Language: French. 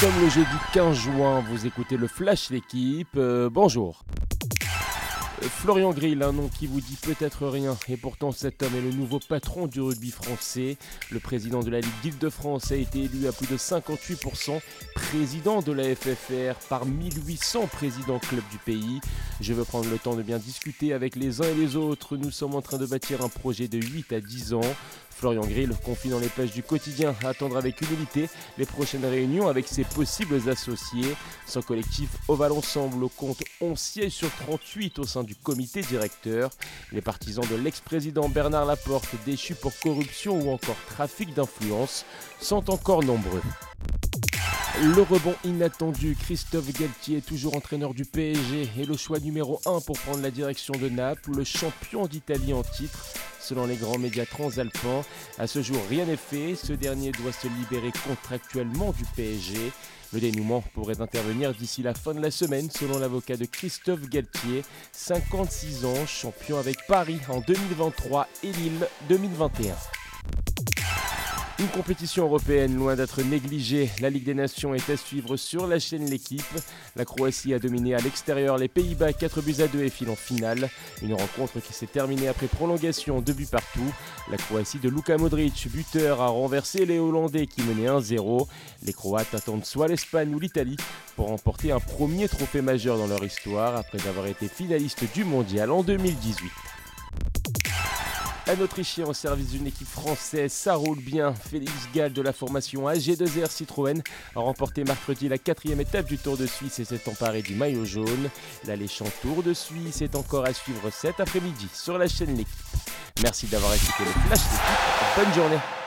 sommes le jeudi 15 juin, vous écoutez le Flash L'équipe, euh, bonjour. Florian Grill, un nom qui vous dit peut-être rien, et pourtant cet homme est le nouveau patron du rugby français. Le président de la Ligue d'Île-de-France a été élu à plus de 58%, président de la FFR par 1800 présidents clubs du pays. Je veux prendre le temps de bien discuter avec les uns et les autres. Nous sommes en train de bâtir un projet de 8 à 10 ans. Florian Grill confie dans les pages du quotidien à attendre avec humilité les prochaines réunions avec ses possibles associés. Son collectif Oval Ensemble compte 11 sièges sur 38 au sein du comité directeur. Les partisans de l'ex-président Bernard Laporte, déchu pour corruption ou encore trafic d'influence, sont encore nombreux. Le rebond inattendu, Christophe Galtier, toujours entraîneur du PSG, est le choix numéro 1 pour prendre la direction de Naples, le champion d'Italie en titre. Selon les grands médias transalpins, à ce jour rien n'est fait, ce dernier doit se libérer contractuellement du PSG. Le dénouement pourrait intervenir d'ici la fin de la semaine selon l'avocat de Christophe Galtier, 56 ans, champion avec Paris en 2023 et Lille 2021. Une compétition européenne loin d'être négligée. La Ligue des Nations est à suivre sur la chaîne L'équipe. La Croatie a dominé à l'extérieur les Pays-Bas 4 buts à 2 et file en finale. Une rencontre qui s'est terminée après prolongation, 2 buts partout. La Croatie de Luka Modric, buteur, a renversé les Hollandais qui menaient 1-0. Les Croates attendent soit l'Espagne ou l'Italie pour remporter un premier trophée majeur dans leur histoire après avoir été finaliste du mondial en 2018. Un Autrichien au service d'une équipe française, ça roule bien. Félix Gall de la formation AG2R Citroën a remporté mercredi la quatrième étape du Tour de Suisse et s'est emparé du maillot jaune. L'alléchant Tour de Suisse est encore à suivre cet après-midi sur la chaîne L'équipe. Merci d'avoir écouté le Flash L'équipe. Bonne journée.